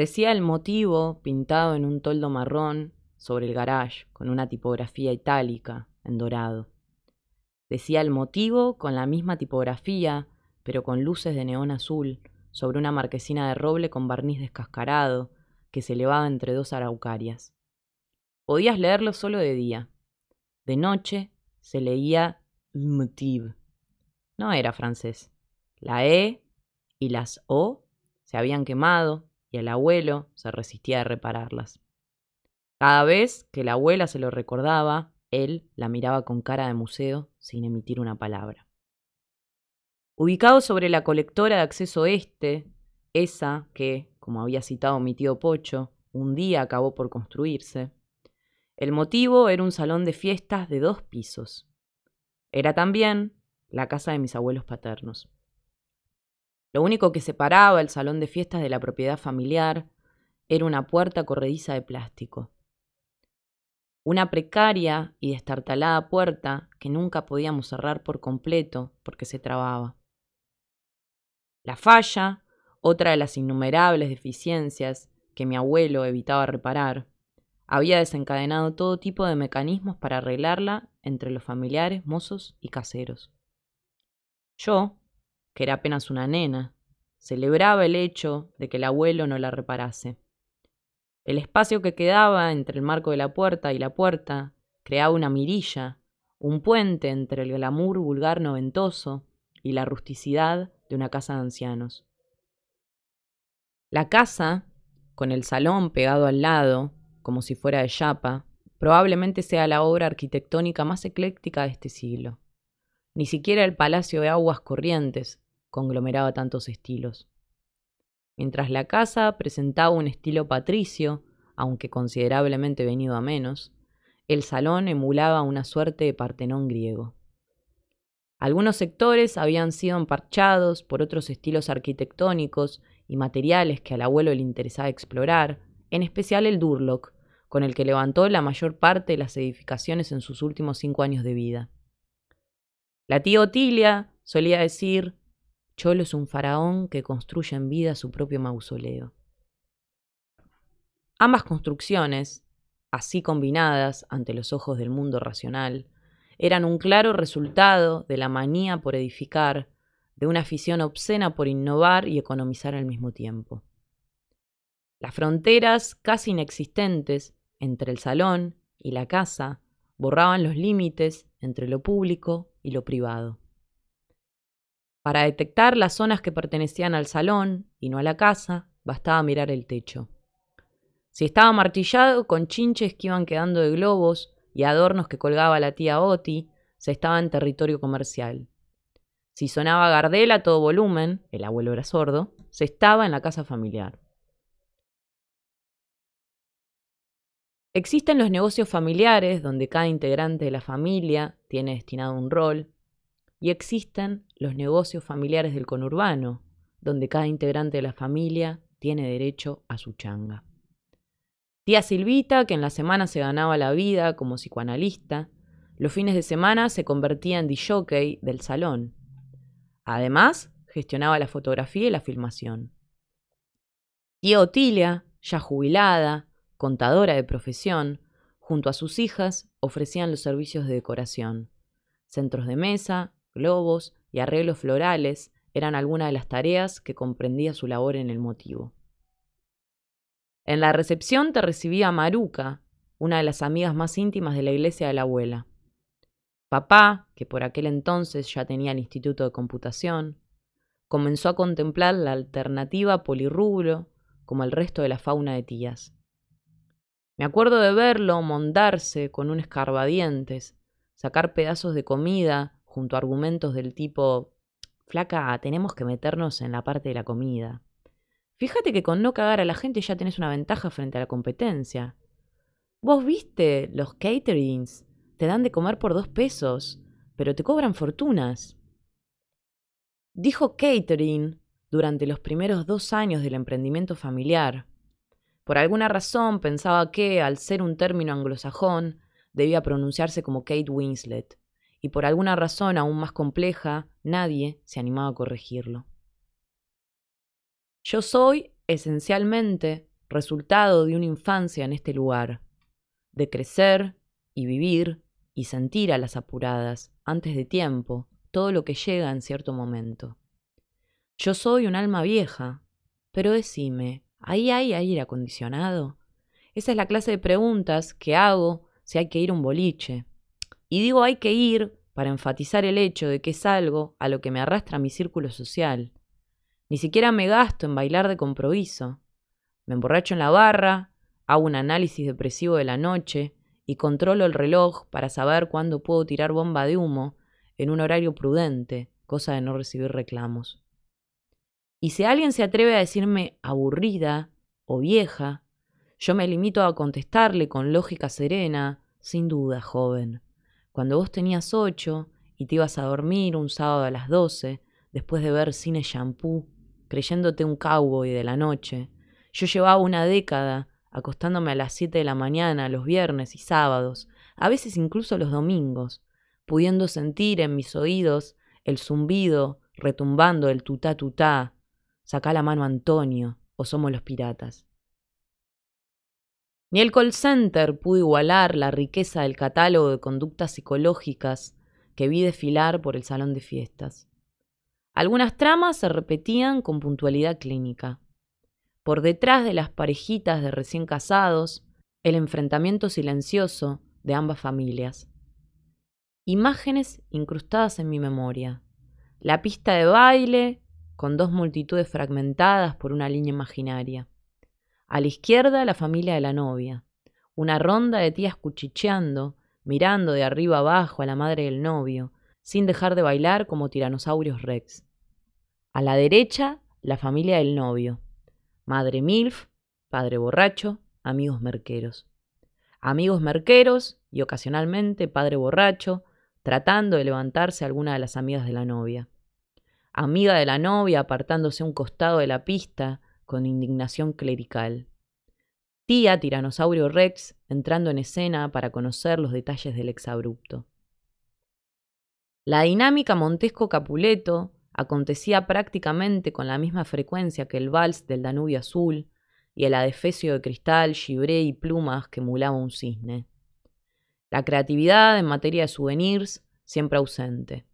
Decía el motivo pintado en un toldo marrón sobre el garage con una tipografía itálica en dorado. Decía el motivo con la misma tipografía, pero con luces de neón azul, sobre una marquesina de roble con barniz descascarado que se elevaba entre dos araucarias. Podías leerlo solo de día. De noche se leía le motiv. No era francés. La E y las O se habían quemado y el abuelo se resistía a repararlas. Cada vez que la abuela se lo recordaba, él la miraba con cara de museo sin emitir una palabra. Ubicado sobre la colectora de acceso este, esa que, como había citado mi tío Pocho, un día acabó por construirse, el motivo era un salón de fiestas de dos pisos. Era también la casa de mis abuelos paternos. Lo único que separaba el salón de fiestas de la propiedad familiar era una puerta corrediza de plástico. Una precaria y destartalada puerta que nunca podíamos cerrar por completo porque se trababa. La falla, otra de las innumerables deficiencias que mi abuelo evitaba reparar, había desencadenado todo tipo de mecanismos para arreglarla entre los familiares, mozos y caseros. Yo, que era apenas una nena, celebraba el hecho de que el abuelo no la reparase. El espacio que quedaba entre el marco de la puerta y la puerta creaba una mirilla, un puente entre el glamour vulgar noventoso y la rusticidad de una casa de ancianos. La casa, con el salón pegado al lado, como si fuera de chapa, probablemente sea la obra arquitectónica más ecléctica de este siglo. Ni siquiera el Palacio de Aguas Corrientes conglomeraba tantos estilos. Mientras la casa presentaba un estilo patricio, aunque considerablemente venido a menos, el salón emulaba una suerte de Partenón griego. Algunos sectores habían sido emparchados por otros estilos arquitectónicos y materiales que al abuelo le interesaba explorar, en especial el Durlock, con el que levantó la mayor parte de las edificaciones en sus últimos cinco años de vida. La tía Otilia solía decir, Cholo es un faraón que construye en vida su propio mausoleo. Ambas construcciones, así combinadas ante los ojos del mundo racional, eran un claro resultado de la manía por edificar, de una afición obscena por innovar y economizar al mismo tiempo. Las fronteras casi inexistentes entre el salón y la casa borraban los límites entre lo público y lo privado. Para detectar las zonas que pertenecían al salón y no a la casa, bastaba mirar el techo. Si estaba martillado con chinches que iban quedando de globos y adornos que colgaba la tía Oti, se estaba en territorio comercial. Si sonaba Gardel a todo volumen, el abuelo era sordo, se estaba en la casa familiar. Existen los negocios familiares donde cada integrante de la familia tiene destinado un rol, y existen los negocios familiares del conurbano, donde cada integrante de la familia tiene derecho a su changa. Tía Silvita, que en la semana se ganaba la vida como psicoanalista, los fines de semana se convertía en disjockey del salón. Además, gestionaba la fotografía y la filmación. Tía Otilia, ya jubilada, contadora de profesión, junto a sus hijas, ofrecían los servicios de decoración. Centros de mesa, globos y arreglos florales eran algunas de las tareas que comprendía su labor en el motivo. En la recepción te recibía Maruca, una de las amigas más íntimas de la iglesia de la abuela. Papá, que por aquel entonces ya tenía el Instituto de Computación, comenzó a contemplar la alternativa polirrubro como el resto de la fauna de tías. Me acuerdo de verlo mondarse con un escarbadientes, sacar pedazos de comida junto a argumentos del tipo Flaca, tenemos que meternos en la parte de la comida. Fíjate que con no cagar a la gente ya tenés una ventaja frente a la competencia. Vos viste los caterings, te dan de comer por dos pesos, pero te cobran fortunas. Dijo catering durante los primeros dos años del emprendimiento familiar, por alguna razón pensaba que, al ser un término anglosajón, debía pronunciarse como Kate Winslet, y por alguna razón aún más compleja, nadie se animaba a corregirlo. Yo soy, esencialmente, resultado de una infancia en este lugar, de crecer y vivir y sentir a las apuradas, antes de tiempo, todo lo que llega en cierto momento. Yo soy un alma vieja, pero decime, ¿ahí hay aire acondicionado? Esa es la clase de preguntas que hago si hay que ir un boliche. Y digo hay que ir para enfatizar el hecho de que es algo a lo que me arrastra mi círculo social. Ni siquiera me gasto en bailar de compromiso. Me emborracho en la barra, hago un análisis depresivo de la noche y controlo el reloj para saber cuándo puedo tirar bomba de humo en un horario prudente, cosa de no recibir reclamos. Y si alguien se atreve a decirme aburrida o vieja, yo me limito a contestarle con lógica serena, sin duda, joven. Cuando vos tenías ocho y te ibas a dormir un sábado a las doce, después de ver cine shampoo, creyéndote un cowboy de la noche, yo llevaba una década acostándome a las siete de la mañana los viernes y sábados, a veces incluso los domingos, pudiendo sentir en mis oídos el zumbido retumbando el tutá tutá, sacá la mano Antonio, o somos los piratas. Ni el call center pudo igualar la riqueza del catálogo de conductas psicológicas que vi desfilar por el salón de fiestas. Algunas tramas se repetían con puntualidad clínica. Por detrás de las parejitas de recién casados, el enfrentamiento silencioso de ambas familias. Imágenes incrustadas en mi memoria. La pista de baile, con dos multitudes fragmentadas por una línea imaginaria. A la izquierda la familia de la novia, una ronda de tías cuchicheando, mirando de arriba abajo a la madre del novio, sin dejar de bailar como tiranosaurios rex. A la derecha la familia del novio, madre milf, padre borracho, amigos merqueros. Amigos merqueros y ocasionalmente padre borracho, tratando de levantarse alguna de las amigas de la novia. Amiga de la novia apartándose a un costado de la pista, con indignación clerical. Tía Tiranosaurio Rex entrando en escena para conocer los detalles del exabrupto. La dinámica Montesco-Capuleto acontecía prácticamente con la misma frecuencia que el vals del Danubio Azul y el adefesio de cristal, gibré y plumas que emulaba un cisne. La creatividad en materia de souvenirs siempre ausente.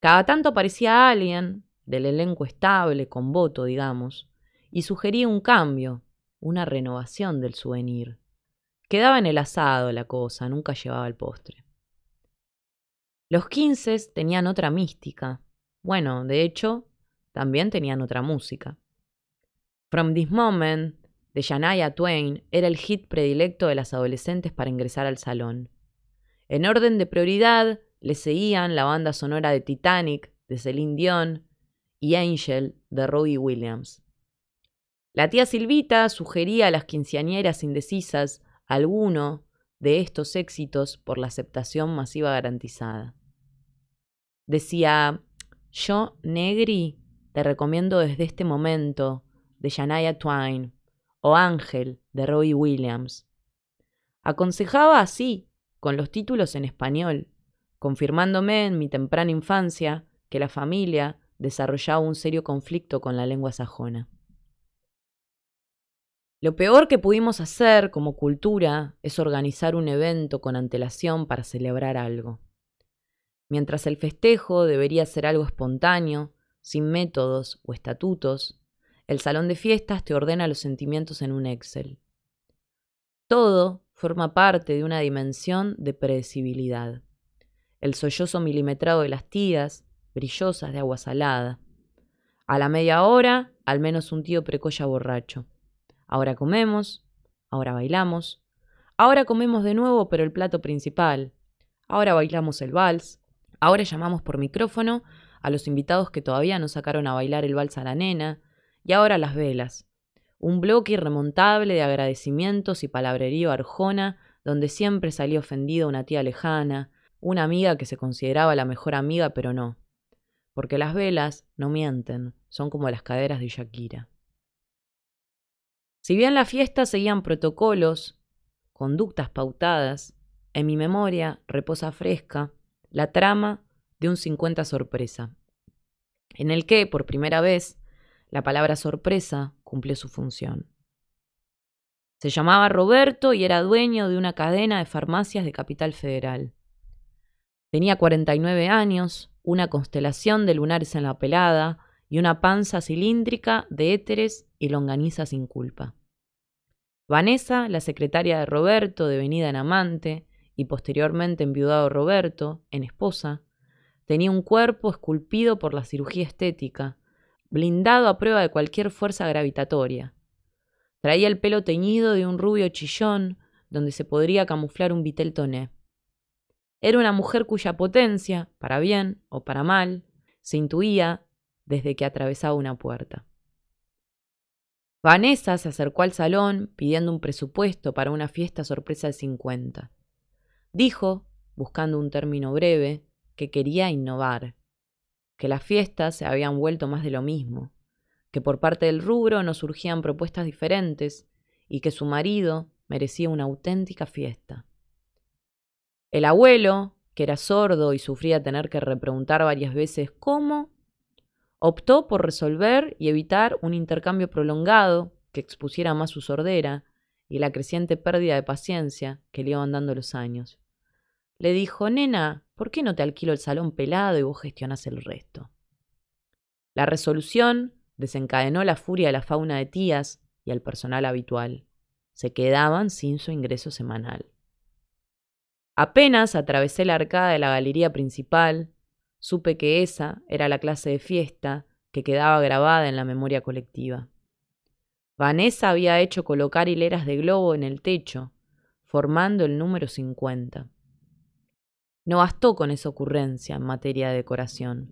Cada tanto aparecía alguien, del elenco estable, con voto, digamos, y sugería un cambio, una renovación del souvenir. Quedaba en el asado la cosa, nunca llevaba el postre. Los quince tenían otra mística. Bueno, de hecho, también tenían otra música. From This Moment, de Shania Twain, era el hit predilecto de las adolescentes para ingresar al salón. En orden de prioridad, le seguían la banda sonora de Titanic, de Celine Dion, y Angel, de Robbie Williams. La tía Silvita sugería a las quinceañeras indecisas alguno de estos éxitos por la aceptación masiva garantizada. Decía, yo, Negri, te recomiendo desde este momento de Shania Twain o Ángel de Robbie Williams. Aconsejaba así, con los títulos en español, confirmándome en mi temprana infancia que la familia desarrollaba un serio conflicto con la lengua sajona. Lo peor que pudimos hacer como cultura es organizar un evento con antelación para celebrar algo. Mientras el festejo debería ser algo espontáneo, sin métodos o estatutos, el salón de fiestas te ordena los sentimientos en un Excel. Todo forma parte de una dimensión de predecibilidad. El sollozo milimetrado de las tías, brillosas de agua salada. A la media hora, al menos un tío precoya borracho. Ahora comemos, ahora bailamos, ahora comemos de nuevo pero el plato principal, ahora bailamos el vals, ahora llamamos por micrófono a los invitados que todavía no sacaron a bailar el vals a la nena, y ahora las velas. Un bloque irremontable de agradecimientos y palabrerío arjona, donde siempre salía ofendida una tía lejana, una amiga que se consideraba la mejor amiga, pero no. Porque las velas no mienten, son como las caderas de Shakira. Si bien la fiesta seguían protocolos, conductas pautadas, en mi memoria reposa fresca la trama de un 50 sorpresa, en el que, por primera vez, la palabra sorpresa cumplió su función. Se llamaba Roberto y era dueño de una cadena de farmacias de Capital Federal. Tenía 49 años, una constelación de lunares en la pelada y una panza cilíndrica de éteres y longaniza sin culpa. Vanessa, la secretaria de Roberto, devenida en amante, y posteriormente enviudado Roberto, en esposa, tenía un cuerpo esculpido por la cirugía estética, blindado a prueba de cualquier fuerza gravitatoria. Traía el pelo teñido de un rubio chillón, donde se podría camuflar un vitel toné. Era una mujer cuya potencia, para bien o para mal, se intuía desde que atravesaba una puerta. Vanessa se acercó al salón pidiendo un presupuesto para una fiesta sorpresa de 50. Dijo, buscando un término breve, que quería innovar, que las fiestas se habían vuelto más de lo mismo, que por parte del rubro no surgían propuestas diferentes y que su marido merecía una auténtica fiesta. El abuelo, que era sordo y sufría tener que repreguntar varias veces cómo, optó por resolver y evitar un intercambio prolongado que expusiera más su sordera y la creciente pérdida de paciencia que le iban dando los años. Le dijo, nena, ¿por qué no te alquilo el salón pelado y vos gestionás el resto? La resolución desencadenó la furia de la fauna de tías y al personal habitual. Se quedaban sin su ingreso semanal. Apenas atravesé la arcada de la galería principal, supe que esa era la clase de fiesta que quedaba grabada en la memoria colectiva. Vanessa había hecho colocar hileras de globo en el techo, formando el número 50. No bastó con esa ocurrencia en materia de decoración.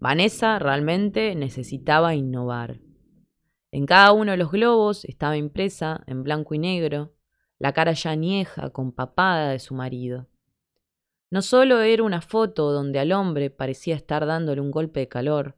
Vanessa realmente necesitaba innovar. En cada uno de los globos estaba impresa, en blanco y negro, la cara ya añeja, compapada de su marido. No solo era una foto donde al hombre parecía estar dándole un golpe de calor,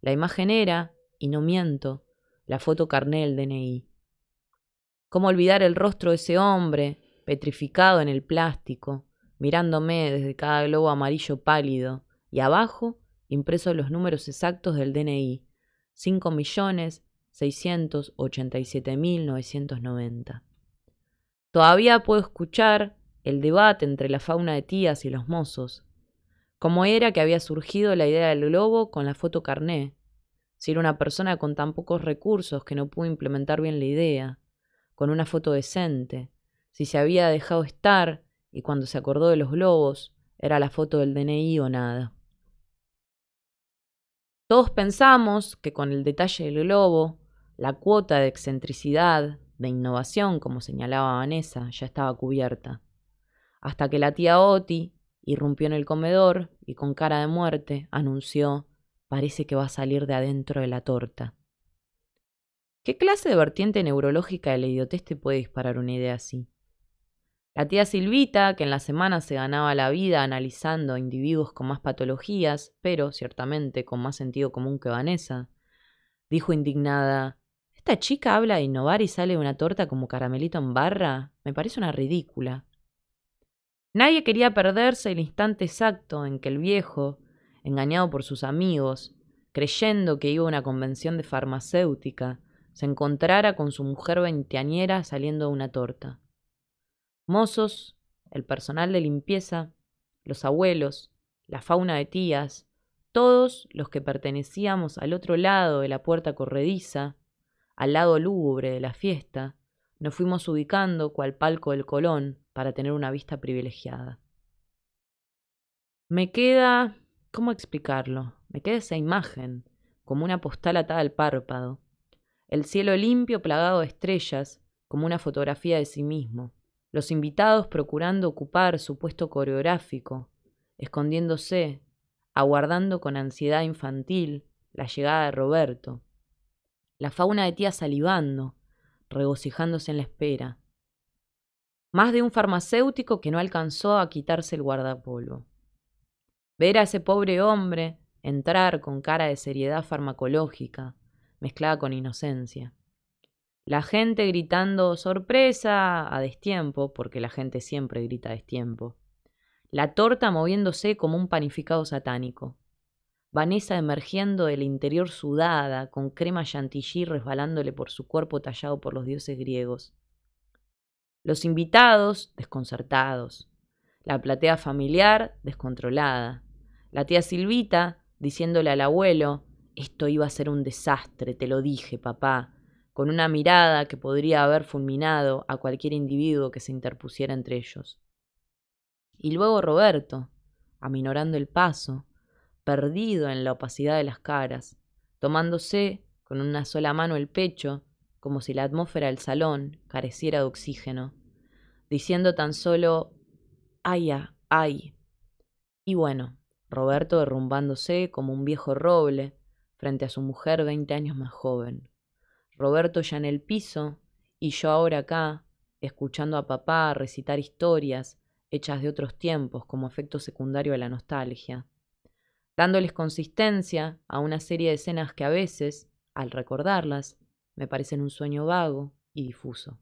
la imagen era, y no miento, la foto carné del DNI. ¿Cómo olvidar el rostro de ese hombre, petrificado en el plástico, mirándome desde cada globo amarillo pálido, y abajo impresos los números exactos del DNI, cinco millones seiscientos ochenta y siete mil novecientos noventa. Todavía puedo escuchar el debate entre la fauna de tías y los mozos. ¿Cómo era que había surgido la idea del globo con la foto carné? Si era una persona con tan pocos recursos que no pudo implementar bien la idea, con una foto decente, si se había dejado estar y cuando se acordó de los globos era la foto del DNI o nada. Todos pensamos que con el detalle del globo, la cuota de excentricidad, de innovación, como señalaba Vanessa, ya estaba cubierta. Hasta que la tía Oti irrumpió en el comedor y con cara de muerte anunció parece que va a salir de adentro de la torta. ¿Qué clase de vertiente neurológica de la idiotez te puede disparar una idea así? La tía Silvita, que en la semana se ganaba la vida analizando individuos con más patologías, pero ciertamente con más sentido común que Vanessa, dijo indignada esta chica habla de innovar y sale una torta como caramelito en barra. Me parece una ridícula. Nadie quería perderse el instante exacto en que el viejo, engañado por sus amigos, creyendo que iba a una convención de farmacéutica, se encontrara con su mujer veinteañera saliendo de una torta. Mozos, el personal de limpieza, los abuelos, la fauna de tías, todos los que pertenecíamos al otro lado de la puerta corrediza, al lado lúgubre de la fiesta, nos fuimos ubicando cual palco del Colón para tener una vista privilegiada. Me queda... ¿Cómo explicarlo? Me queda esa imagen, como una postal atada al párpado. El cielo limpio plagado de estrellas, como una fotografía de sí mismo. Los invitados procurando ocupar su puesto coreográfico, escondiéndose, aguardando con ansiedad infantil la llegada de Roberto, la fauna de tía salivando, regocijándose en la espera. Más de un farmacéutico que no alcanzó a quitarse el guardapolvo. Ver a ese pobre hombre entrar con cara de seriedad farmacológica, mezclada con inocencia. La gente gritando sorpresa a destiempo, porque la gente siempre grita a destiempo. La torta moviéndose como un panificado satánico. Vanessa emergiendo del interior sudada, con crema chantilly resbalándole por su cuerpo tallado por los dioses griegos. Los invitados, desconcertados. La platea familiar, descontrolada. La tía Silvita, diciéndole al abuelo, esto iba a ser un desastre, te lo dije, papá, con una mirada que podría haber fulminado a cualquier individuo que se interpusiera entre ellos. Y luego Roberto, aminorando el paso, perdido en la opacidad de las caras, tomándose con una sola mano el pecho, como si la atmósfera del salón careciera de oxígeno, diciendo tan solo ay, ay. Y bueno, Roberto derrumbándose como un viejo roble frente a su mujer veinte años más joven. Roberto ya en el piso y yo ahora acá, escuchando a papá recitar historias hechas de otros tiempos como efecto secundario a la nostalgia, dándoles consistencia a una serie de escenas que a veces, al recordarlas, me parecen un sueño vago y difuso.